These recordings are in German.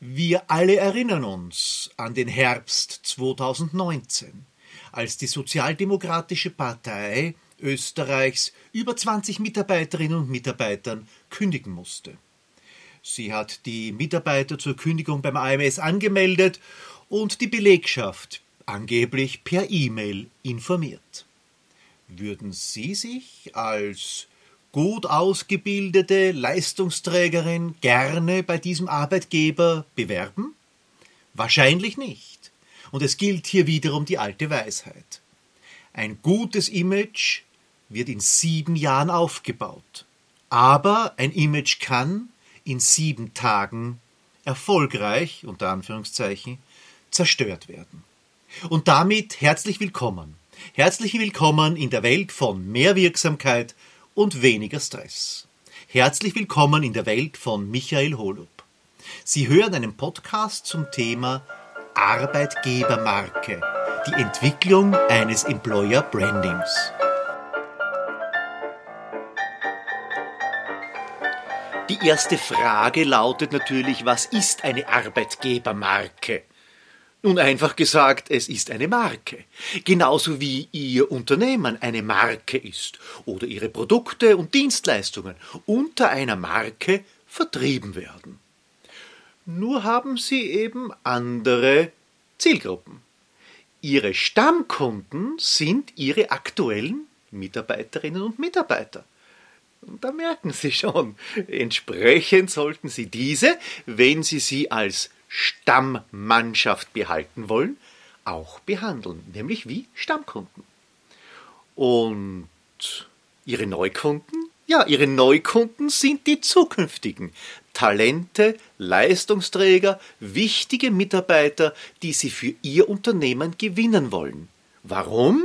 Wir alle erinnern uns an den Herbst 2019, als die Sozialdemokratische Partei Österreichs über 20 Mitarbeiterinnen und Mitarbeitern kündigen musste. Sie hat die Mitarbeiter zur Kündigung beim AMS angemeldet und die Belegschaft angeblich per E-Mail informiert. Würden Sie sich als gut ausgebildete Leistungsträgerin gerne bei diesem Arbeitgeber bewerben? Wahrscheinlich nicht. Und es gilt hier wiederum die alte Weisheit. Ein gutes Image wird in sieben Jahren aufgebaut. Aber ein Image kann in sieben Tagen erfolgreich, unter Anführungszeichen, zerstört werden. Und damit herzlich willkommen. Herzlich willkommen in der Welt von mehr Wirksamkeit und weniger Stress. Herzlich willkommen in der Welt von Michael Holub. Sie hören einen Podcast zum Thema Arbeitgebermarke, die Entwicklung eines Employer Brandings. Die erste Frage lautet natürlich, was ist eine Arbeitgebermarke? Nun einfach gesagt, es ist eine Marke. Genauso wie Ihr Unternehmen eine Marke ist oder Ihre Produkte und Dienstleistungen unter einer Marke vertrieben werden. Nur haben Sie eben andere Zielgruppen. Ihre Stammkunden sind Ihre aktuellen Mitarbeiterinnen und Mitarbeiter. Da merken Sie schon, entsprechend sollten Sie diese, wenn Sie sie als Stammmannschaft behalten wollen, auch behandeln, nämlich wie Stammkunden. Und ihre Neukunden? Ja, ihre Neukunden sind die zukünftigen Talente, Leistungsträger, wichtige Mitarbeiter, die sie für ihr Unternehmen gewinnen wollen. Warum?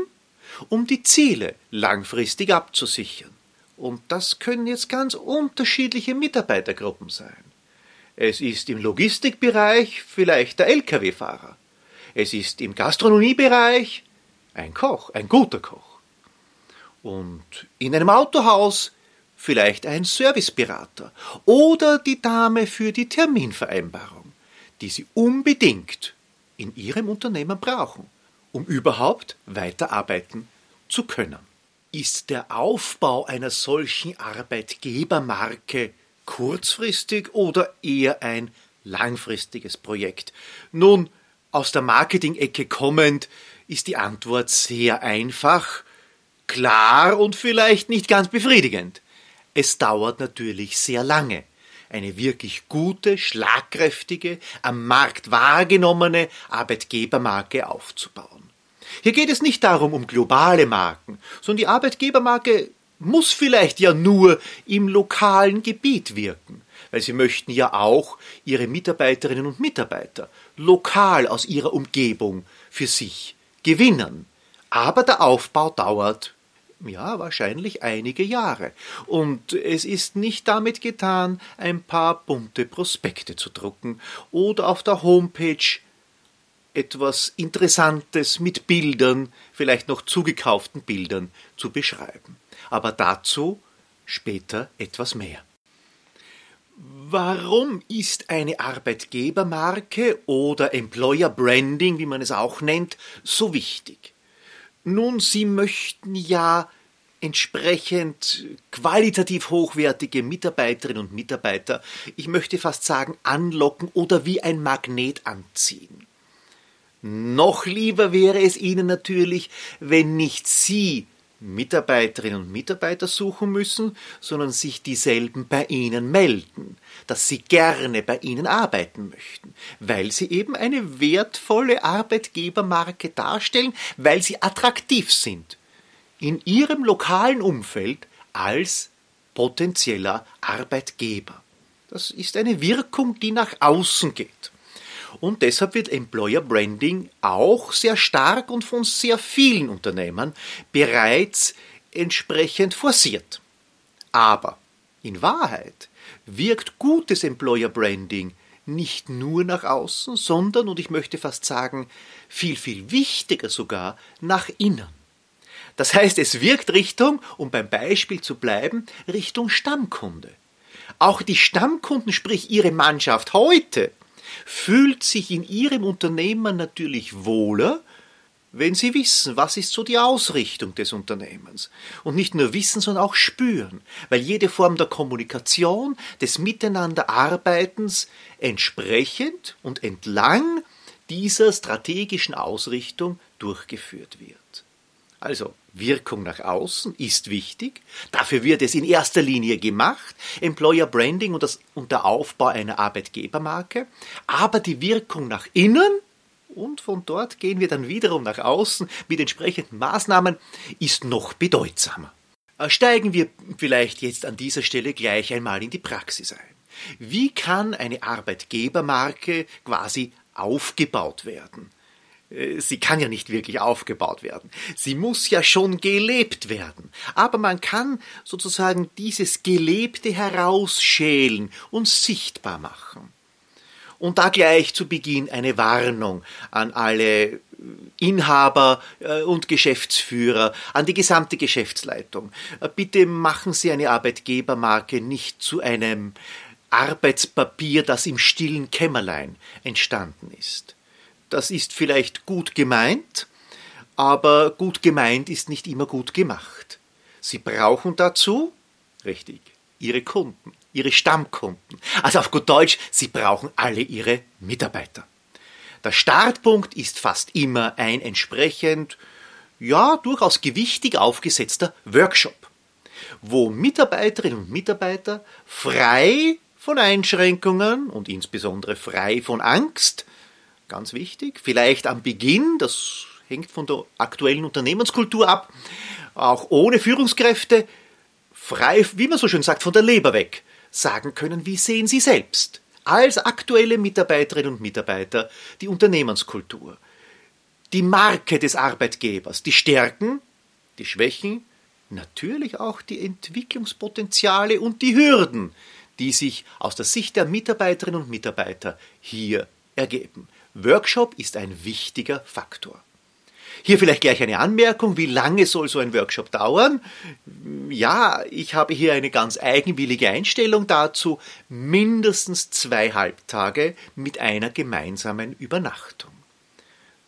Um die Ziele langfristig abzusichern. Und das können jetzt ganz unterschiedliche Mitarbeitergruppen sein. Es ist im Logistikbereich vielleicht der Lkw-Fahrer. Es ist im Gastronomiebereich ein Koch, ein guter Koch. Und in einem Autohaus vielleicht ein Serviceberater oder die Dame für die Terminvereinbarung, die Sie unbedingt in Ihrem Unternehmen brauchen, um überhaupt weiterarbeiten zu können. Ist der Aufbau einer solchen Arbeitgebermarke kurzfristig oder eher ein langfristiges Projekt? Nun, aus der Marketing-Ecke kommend ist die Antwort sehr einfach, klar und vielleicht nicht ganz befriedigend. Es dauert natürlich sehr lange, eine wirklich gute, schlagkräftige, am Markt wahrgenommene Arbeitgebermarke aufzubauen. Hier geht es nicht darum um globale Marken, sondern die Arbeitgebermarke muss vielleicht ja nur im lokalen Gebiet wirken, weil sie möchten ja auch ihre Mitarbeiterinnen und Mitarbeiter lokal aus ihrer Umgebung für sich gewinnen. Aber der Aufbau dauert ja, wahrscheinlich einige Jahre. Und es ist nicht damit getan, ein paar bunte Prospekte zu drucken oder auf der Homepage etwas Interessantes mit Bildern, vielleicht noch zugekauften Bildern zu beschreiben aber dazu später etwas mehr. Warum ist eine Arbeitgebermarke oder Employer Branding, wie man es auch nennt, so wichtig? Nun, Sie möchten ja entsprechend qualitativ hochwertige Mitarbeiterinnen und Mitarbeiter, ich möchte fast sagen, anlocken oder wie ein Magnet anziehen. Noch lieber wäre es Ihnen natürlich, wenn nicht Sie Mitarbeiterinnen und Mitarbeiter suchen müssen, sondern sich dieselben bei Ihnen melden, dass Sie gerne bei Ihnen arbeiten möchten, weil Sie eben eine wertvolle Arbeitgebermarke darstellen, weil Sie attraktiv sind in Ihrem lokalen Umfeld als potenzieller Arbeitgeber. Das ist eine Wirkung, die nach außen geht. Und deshalb wird Employer Branding auch sehr stark und von sehr vielen Unternehmen bereits entsprechend forciert. Aber in Wahrheit wirkt gutes Employer Branding nicht nur nach außen, sondern, und ich möchte fast sagen, viel, viel wichtiger sogar, nach innen. Das heißt, es wirkt Richtung, um beim Beispiel zu bleiben, Richtung Stammkunde. Auch die Stammkunden, sprich ihre Mannschaft heute, fühlt sich in ihrem Unternehmen natürlich wohler, wenn sie wissen, was ist so die Ausrichtung des Unternehmens. Und nicht nur wissen, sondern auch spüren, weil jede Form der Kommunikation, des Miteinanderarbeitens entsprechend und entlang dieser strategischen Ausrichtung durchgeführt wird. Also Wirkung nach außen ist wichtig. Dafür wird es in erster Linie gemacht. Employer Branding und, das, und der Aufbau einer Arbeitgebermarke. Aber die Wirkung nach innen und von dort gehen wir dann wiederum nach außen mit entsprechenden Maßnahmen, ist noch bedeutsamer. Äh, steigen wir vielleicht jetzt an dieser Stelle gleich einmal in die Praxis ein. Wie kann eine Arbeitgebermarke quasi aufgebaut werden? Äh, sie kann ja nicht wirklich aufgebaut werden. Sie muss ja schon gelebt werden. Aber man kann sozusagen dieses Gelebte herausschälen und sichtbar machen. Und da gleich zu Beginn eine Warnung an alle Inhaber äh, und Geschäftsführer, an die gesamte Geschäftsleitung. Äh, bitte machen Sie eine Arbeitgebermarke nicht zu einem Arbeitspapier, das im stillen Kämmerlein entstanden ist. Das ist vielleicht gut gemeint, aber gut gemeint ist nicht immer gut gemacht. Sie brauchen dazu, richtig, Ihre Kunden ihre Stammkunden. Also auf gut Deutsch, sie brauchen alle ihre Mitarbeiter. Der Startpunkt ist fast immer ein entsprechend, ja, durchaus gewichtig aufgesetzter Workshop, wo Mitarbeiterinnen und Mitarbeiter frei von Einschränkungen und insbesondere frei von Angst, ganz wichtig, vielleicht am Beginn, das hängt von der aktuellen Unternehmenskultur ab, auch ohne Führungskräfte, frei, wie man so schön sagt, von der Leber weg, sagen können, wie sehen Sie selbst als aktuelle Mitarbeiterinnen und Mitarbeiter die Unternehmenskultur, die Marke des Arbeitgebers, die Stärken, die Schwächen, natürlich auch die Entwicklungspotenziale und die Hürden, die sich aus der Sicht der Mitarbeiterinnen und Mitarbeiter hier ergeben. Workshop ist ein wichtiger Faktor. Hier vielleicht gleich eine Anmerkung, wie lange soll so ein Workshop dauern? Ja, ich habe hier eine ganz eigenwillige Einstellung dazu, mindestens zwei Halbtage mit einer gemeinsamen Übernachtung.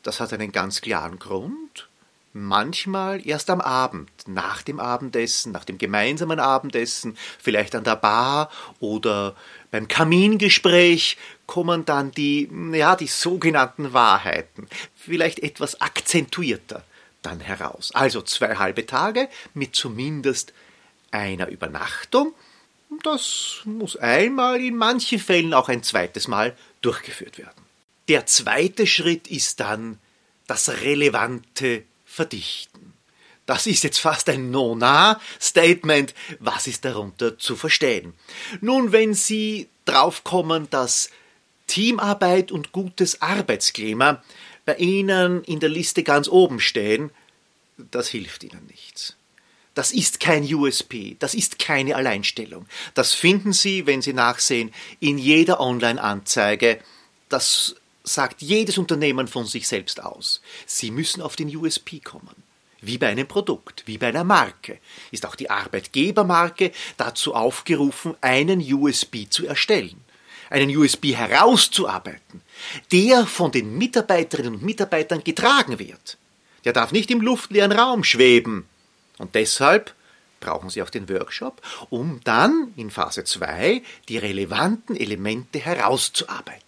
Das hat einen ganz klaren Grund. Manchmal erst am Abend, nach dem Abendessen, nach dem gemeinsamen Abendessen, vielleicht an der Bar oder beim Kamingespräch kommen dann die, ja, die sogenannten Wahrheiten, vielleicht etwas akzentuierter dann heraus. Also zwei halbe Tage mit zumindest einer Übernachtung. Das muss einmal, in manchen Fällen auch ein zweites Mal durchgeführt werden. Der zweite Schritt ist dann das relevante Verdichten. Das ist jetzt fast ein No-Nah-Statement. Was ist darunter zu verstehen? Nun, wenn Sie draufkommen, dass Teamarbeit und gutes Arbeitsklima bei Ihnen in der Liste ganz oben stehen, das hilft Ihnen nichts. Das ist kein USP, das ist keine Alleinstellung. Das finden Sie, wenn Sie nachsehen, in jeder Online-Anzeige. Das sagt jedes Unternehmen von sich selbst aus. Sie müssen auf den USP kommen. Wie bei einem Produkt, wie bei einer Marke, ist auch die Arbeitgebermarke dazu aufgerufen, einen USB zu erstellen, einen USB herauszuarbeiten, der von den Mitarbeiterinnen und Mitarbeitern getragen wird. Der darf nicht im luftleeren Raum schweben. Und deshalb brauchen Sie auch den Workshop, um dann in Phase 2 die relevanten Elemente herauszuarbeiten.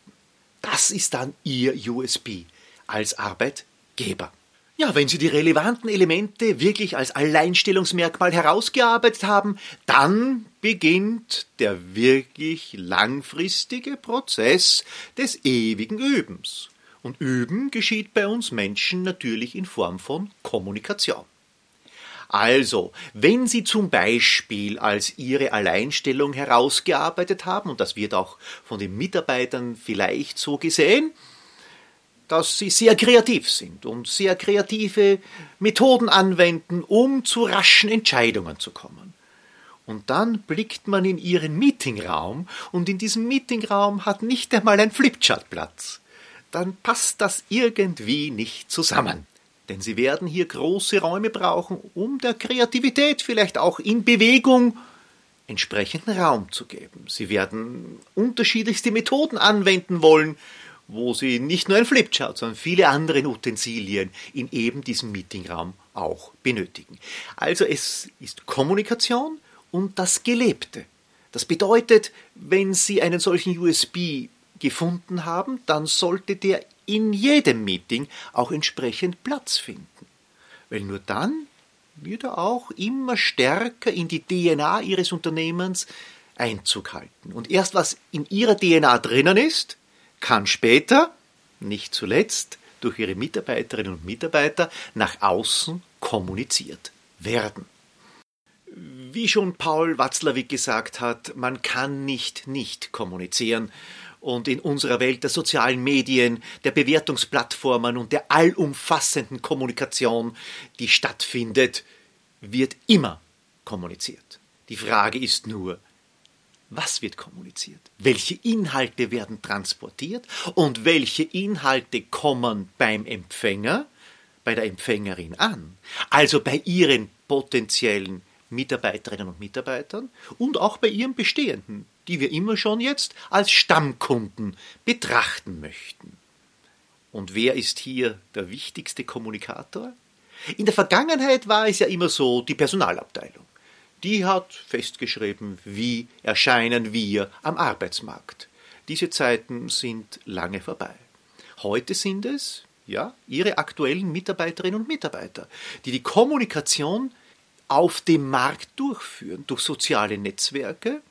Das ist dann Ihr USB als Arbeitgeber. Ja, wenn Sie die relevanten Elemente wirklich als Alleinstellungsmerkmal herausgearbeitet haben, dann beginnt der wirklich langfristige Prozess des ewigen Übens. Und Üben geschieht bei uns Menschen natürlich in Form von Kommunikation. Also, wenn Sie zum Beispiel als Ihre Alleinstellung herausgearbeitet haben, und das wird auch von den Mitarbeitern vielleicht so gesehen, dass sie sehr kreativ sind und sehr kreative Methoden anwenden, um zu raschen Entscheidungen zu kommen. Und dann blickt man in ihren Meetingraum und in diesem Meetingraum hat nicht einmal ein Flipchart Platz. Dann passt das irgendwie nicht zusammen. Denn sie werden hier große Räume brauchen, um der Kreativität vielleicht auch in Bewegung entsprechenden Raum zu geben. Sie werden unterschiedlichste Methoden anwenden wollen, wo Sie nicht nur ein Flipchart, sondern viele andere Utensilien in eben diesem Meetingraum auch benötigen. Also es ist Kommunikation und das Gelebte. Das bedeutet, wenn Sie einen solchen USB gefunden haben, dann sollte der in jedem Meeting auch entsprechend Platz finden. Weil nur dann wird er auch immer stärker in die DNA Ihres Unternehmens Einzug halten. Und erst was in Ihrer DNA drinnen ist, kann später, nicht zuletzt, durch Ihre Mitarbeiterinnen und Mitarbeiter nach außen kommuniziert werden. Wie schon Paul Watzlawick gesagt hat, man kann nicht nicht kommunizieren. Und in unserer Welt der sozialen Medien, der Bewertungsplattformen und der allumfassenden Kommunikation, die stattfindet, wird immer kommuniziert. Die Frage ist nur, was wird kommuniziert? Welche Inhalte werden transportiert und welche Inhalte kommen beim Empfänger, bei der Empfängerin an? Also bei ihren potenziellen Mitarbeiterinnen und Mitarbeitern und auch bei ihren bestehenden, die wir immer schon jetzt als Stammkunden betrachten möchten. Und wer ist hier der wichtigste Kommunikator? In der Vergangenheit war es ja immer so die Personalabteilung. Die hat festgeschrieben, wie erscheinen wir am Arbeitsmarkt. Diese Zeiten sind lange vorbei. Heute sind es, ja, ihre aktuellen Mitarbeiterinnen und Mitarbeiter, die die Kommunikation auf dem Markt durchführen, durch soziale Netzwerke,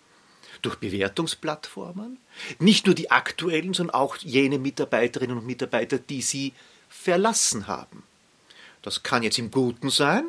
durch Bewertungsplattformen, nicht nur die aktuellen, sondern auch jene Mitarbeiterinnen und Mitarbeiter, die sie verlassen haben. Das kann jetzt im Guten sein,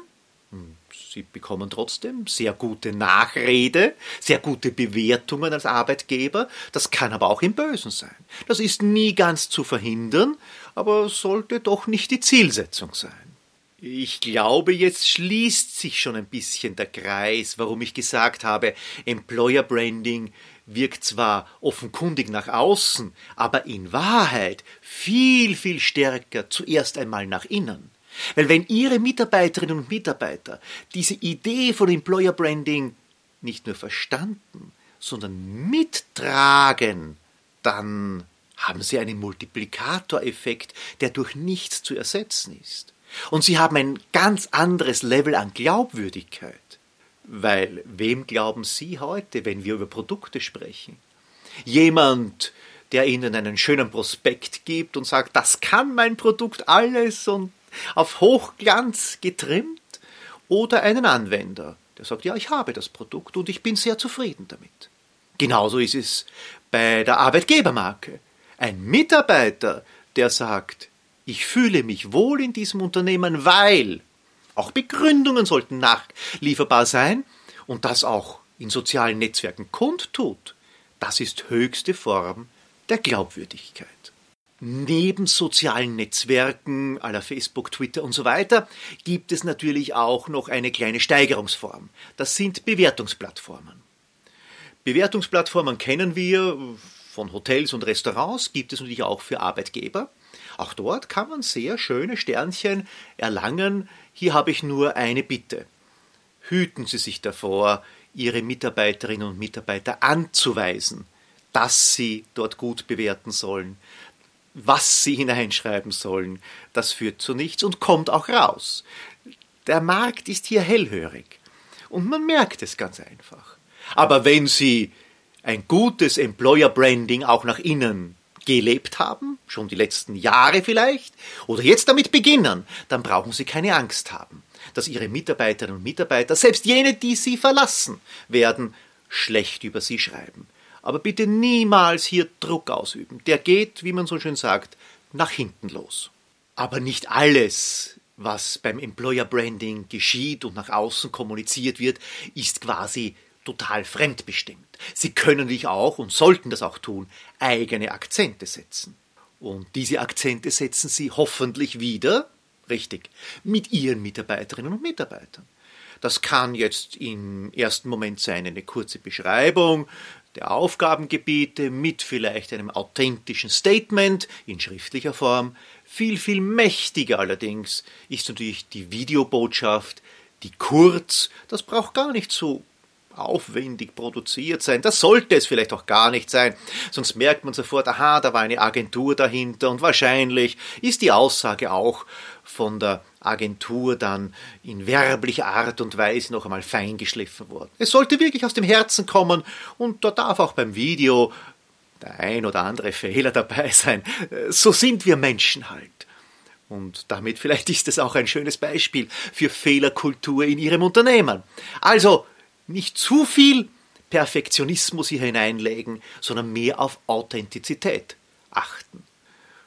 hm, Sie bekommen trotzdem sehr gute Nachrede, sehr gute Bewertungen als Arbeitgeber. Das kann aber auch im Bösen sein. Das ist nie ganz zu verhindern, aber sollte doch nicht die Zielsetzung sein. Ich glaube, jetzt schließt sich schon ein bisschen der Kreis, warum ich gesagt habe, Employer Branding wirkt zwar offenkundig nach außen, aber in Wahrheit viel, viel stärker zuerst einmal nach innen. Weil wenn Ihre Mitarbeiterinnen und Mitarbeiter diese Idee von Employer Branding nicht nur verstanden, sondern mittragen, dann haben Sie einen Multiplikatoreffekt, der durch nichts zu ersetzen ist. Und sie haben ein ganz anderes Level an Glaubwürdigkeit. Weil wem glauben Sie heute, wenn wir über Produkte sprechen? Jemand, der Ihnen einen schönen Prospekt gibt und sagt, das kann mein Produkt alles und auf Hochglanz getrimmt, oder einen Anwender, der sagt, ja, ich habe das Produkt und ich bin sehr zufrieden damit. Genauso ist es bei der Arbeitgebermarke. Ein Mitarbeiter, der sagt, ich fühle mich wohl in diesem Unternehmen, weil auch Begründungen sollten nachlieferbar sein und das auch in sozialen Netzwerken kundtut. Das ist höchste Form der Glaubwürdigkeit. Neben sozialen Netzwerken aller Facebook, Twitter und so weiter gibt es natürlich auch noch eine kleine Steigerungsform. Das sind Bewertungsplattformen. Bewertungsplattformen kennen wir von Hotels und Restaurants, gibt es natürlich auch für Arbeitgeber. Auch dort kann man sehr schöne Sternchen erlangen. Hier habe ich nur eine Bitte. Hüten Sie sich davor, Ihre Mitarbeiterinnen und Mitarbeiter anzuweisen, dass sie dort gut bewerten sollen, was sie hineinschreiben sollen. Das führt zu nichts und kommt auch raus. Der Markt ist hier hellhörig. Und man merkt es ganz einfach. Aber wenn Sie ein gutes Employer Branding auch nach innen gelebt haben, schon die letzten Jahre vielleicht, oder jetzt damit beginnen, dann brauchen Sie keine Angst haben, dass Ihre Mitarbeiterinnen und Mitarbeiter, selbst jene, die Sie verlassen, werden schlecht über Sie schreiben. Aber bitte niemals hier Druck ausüben. Der geht, wie man so schön sagt, nach hinten los. Aber nicht alles, was beim Employer Branding geschieht und nach außen kommuniziert wird, ist quasi total fremdbestimmt. Sie können dich auch und sollten das auch tun, eigene Akzente setzen. Und diese Akzente setzen Sie hoffentlich wieder, richtig, mit Ihren Mitarbeiterinnen und Mitarbeitern. Das kann jetzt im ersten Moment sein eine kurze Beschreibung der Aufgabengebiete mit vielleicht einem authentischen Statement in schriftlicher Form. Viel, viel mächtiger allerdings ist natürlich die Videobotschaft, die kurz, das braucht gar nicht so aufwendig produziert sein. Das sollte es vielleicht auch gar nicht sein. Sonst merkt man sofort, aha, da war eine Agentur dahinter und wahrscheinlich ist die Aussage auch von der Agentur dann in werblicher Art und Weise noch einmal feingeschliffen worden. Es sollte wirklich aus dem Herzen kommen und da darf auch beim Video der ein oder andere Fehler dabei sein. So sind wir Menschen halt. Und damit vielleicht ist es auch ein schönes Beispiel für Fehlerkultur in Ihrem Unternehmen. Also nicht zu viel Perfektionismus hier hineinlegen, sondern mehr auf Authentizität achten.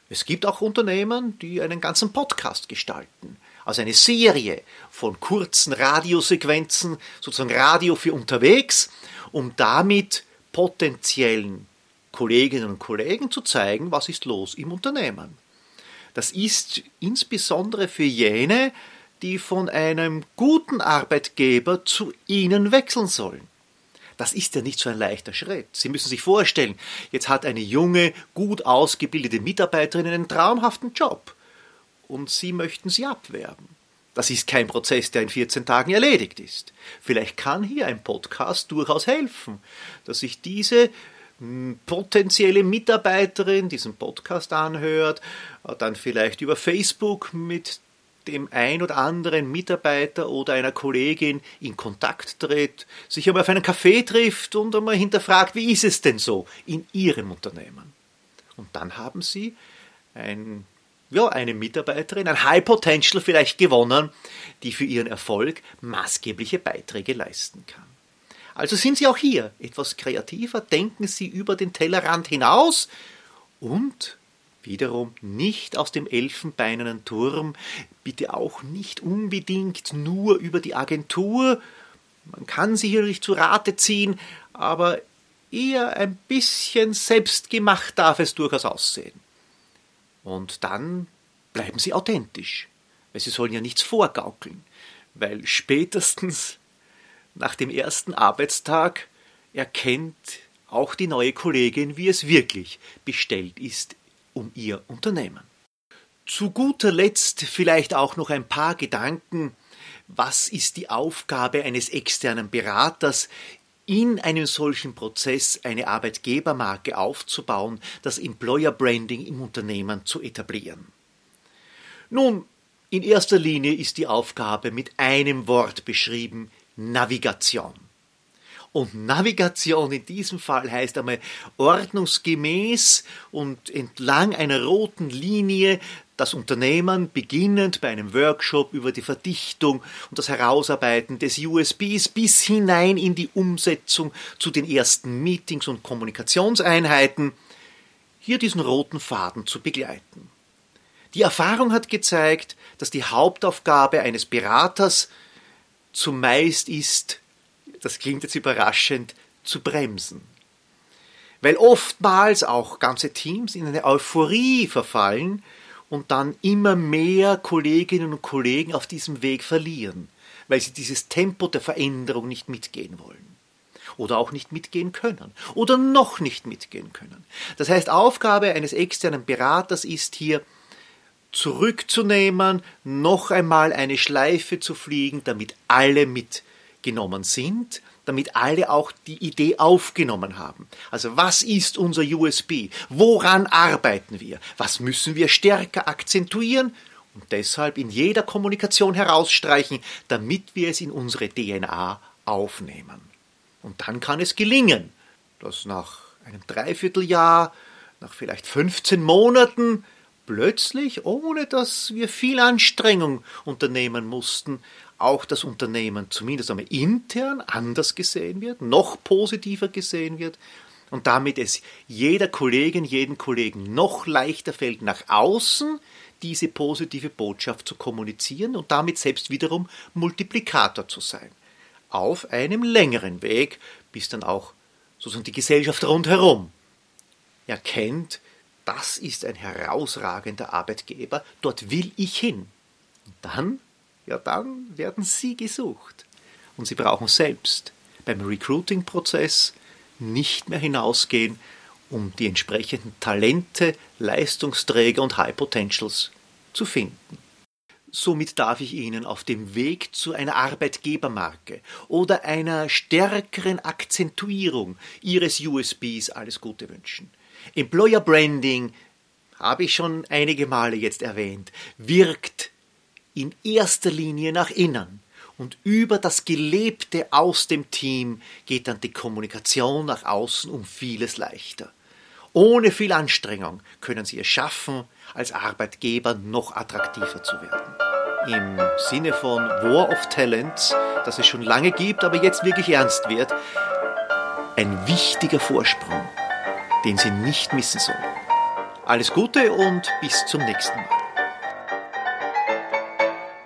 Es gibt auch Unternehmen, die einen ganzen Podcast gestalten, also eine Serie von kurzen Radiosequenzen, sozusagen Radio für unterwegs, um damit potenziellen Kolleginnen und Kollegen zu zeigen, was ist los im Unternehmen. Das ist insbesondere für jene, die von einem guten Arbeitgeber zu Ihnen wechseln sollen. Das ist ja nicht so ein leichter Schritt. Sie müssen sich vorstellen, jetzt hat eine junge, gut ausgebildete Mitarbeiterin einen traumhaften Job und Sie möchten sie abwerben. Das ist kein Prozess, der in 14 Tagen erledigt ist. Vielleicht kann hier ein Podcast durchaus helfen, dass sich diese potenzielle Mitarbeiterin diesen Podcast anhört, dann vielleicht über Facebook mit dem ein oder anderen Mitarbeiter oder einer Kollegin in Kontakt tritt, sich einmal auf einen Kaffee trifft und einmal hinterfragt, wie ist es denn so in Ihrem Unternehmen? Und dann haben Sie ein, ja, eine Mitarbeiterin, ein High Potential vielleicht gewonnen, die für Ihren Erfolg maßgebliche Beiträge leisten kann. Also sind Sie auch hier etwas kreativer, denken Sie über den Tellerrand hinaus und wiederum nicht aus dem elfenbeinernen Turm, bitte auch nicht unbedingt nur über die Agentur, man kann sie hier nicht zu Rate ziehen, aber eher ein bisschen selbstgemacht darf es durchaus aussehen. Und dann bleiben Sie authentisch, weil Sie sollen ja nichts vorgaukeln, weil spätestens nach dem ersten Arbeitstag erkennt auch die neue Kollegin, wie es wirklich bestellt ist um ihr Unternehmen. Zu guter Letzt vielleicht auch noch ein paar Gedanken, was ist die Aufgabe eines externen Beraters in einem solchen Prozess eine Arbeitgebermarke aufzubauen, das Employer Branding im Unternehmen zu etablieren. Nun, in erster Linie ist die Aufgabe mit einem Wort beschrieben Navigation. Und Navigation in diesem Fall heißt einmal ordnungsgemäß und entlang einer roten Linie das Unternehmen, beginnend bei einem Workshop über die Verdichtung und das Herausarbeiten des USBs bis hinein in die Umsetzung zu den ersten Meetings und Kommunikationseinheiten, hier diesen roten Faden zu begleiten. Die Erfahrung hat gezeigt, dass die Hauptaufgabe eines Beraters zumeist ist, das klingt jetzt überraschend, zu bremsen. Weil oftmals auch ganze Teams in eine Euphorie verfallen und dann immer mehr Kolleginnen und Kollegen auf diesem Weg verlieren, weil sie dieses Tempo der Veränderung nicht mitgehen wollen. Oder auch nicht mitgehen können. Oder noch nicht mitgehen können. Das heißt, Aufgabe eines externen Beraters ist hier, zurückzunehmen, noch einmal eine Schleife zu fliegen, damit alle mit genommen sind, damit alle auch die Idee aufgenommen haben. Also was ist unser USB? Woran arbeiten wir? Was müssen wir stärker akzentuieren? Und deshalb in jeder Kommunikation herausstreichen, damit wir es in unsere DNA aufnehmen. Und dann kann es gelingen, dass nach einem Dreivierteljahr, nach vielleicht 15 Monaten, plötzlich, ohne dass wir viel Anstrengung unternehmen mussten, auch das Unternehmen zumindest einmal intern anders gesehen wird, noch positiver gesehen wird und damit es jeder Kollegin, jeden Kollegen noch leichter fällt, nach außen diese positive Botschaft zu kommunizieren und damit selbst wiederum Multiplikator zu sein. Auf einem längeren Weg, bis dann auch sozusagen die Gesellschaft rundherum erkennt, das ist ein herausragender Arbeitgeber, dort will ich hin. Und dann ja dann werden Sie gesucht. Und Sie brauchen selbst beim Recruiting-Prozess nicht mehr hinausgehen, um die entsprechenden Talente, Leistungsträger und High Potentials zu finden. Somit darf ich Ihnen auf dem Weg zu einer Arbeitgebermarke oder einer stärkeren Akzentuierung Ihres USBs alles Gute wünschen. Employer Branding, habe ich schon einige Male jetzt erwähnt, wirkt in erster Linie nach innen. Und über das Gelebte aus dem Team geht dann die Kommunikation nach außen um vieles leichter. Ohne viel Anstrengung können Sie es schaffen, als Arbeitgeber noch attraktiver zu werden. Im Sinne von War of Talents, das es schon lange gibt, aber jetzt wirklich ernst wird, ein wichtiger Vorsprung, den Sie nicht missen sollen. Alles Gute und bis zum nächsten Mal.